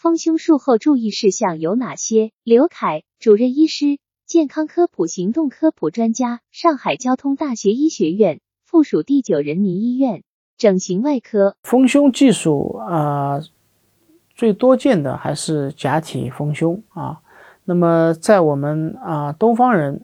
丰胸术后注意事项有哪些？刘凯，主任医师，健康科普行动科普专家，上海交通大学医学院附属第九人民医院整形外科。丰胸技术啊，最多见的还是假体丰胸啊。那么在我们啊东方人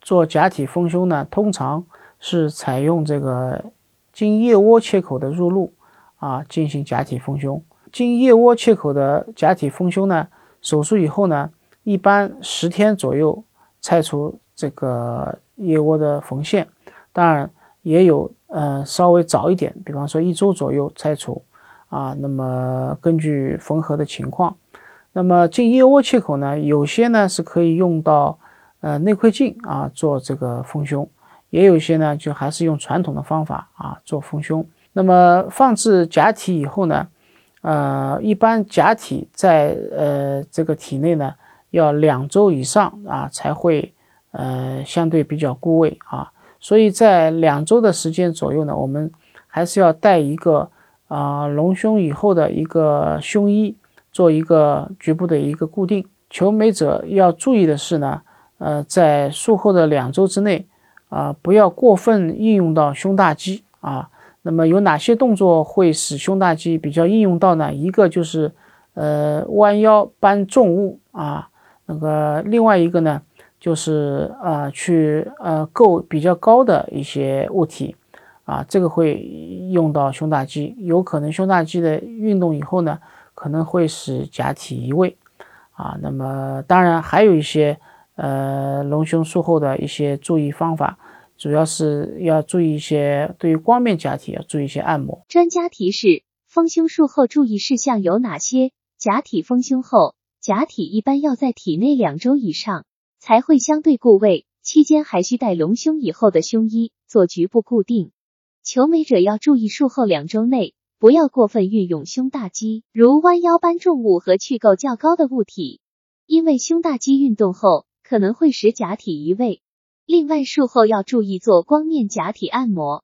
做假体丰胸呢，通常是采用这个经腋窝切口的入路啊进行假体丰胸。经腋窝切口的假体丰胸呢，手术以后呢，一般十天左右拆除这个腋窝的缝线，当然也有呃稍微早一点，比方说一周左右拆除啊。那么根据缝合的情况，那么经腋窝切口呢，有些呢是可以用到呃内窥镜啊做这个丰胸，也有些呢就还是用传统的方法啊做丰胸。那么放置假体以后呢？呃，一般假体在呃这个体内呢，要两周以上啊才会呃相对比较固位啊，所以在两周的时间左右呢，我们还是要带一个啊隆胸以后的一个胸衣，做一个局部的一个固定。求美者要注意的是呢，呃，在术后的两周之内啊，不要过分应用到胸大肌啊。那么有哪些动作会使胸大肌比较应用到呢？一个就是，呃，弯腰搬重物啊，那个另外一个呢，就是呃，去呃够比较高的一些物体啊，这个会用到胸大肌，有可能胸大肌的运动以后呢，可能会使假体移位啊。那么当然还有一些呃隆胸术后的一些注意方法。主要是要注意一些，对于光面假体要注意一些按摩。专家提示：丰胸术后注意事项有哪些？假体丰胸后，假体一般要在体内两周以上才会相对固位，期间还需带隆胸以后的胸衣做局部固定。求美者要注意术后两周内不要过分运用胸大肌，如弯腰搬重物和去够较高的物体，因为胸大肌运动后可能会使假体移位。另外，术后要注意做光面假体按摩。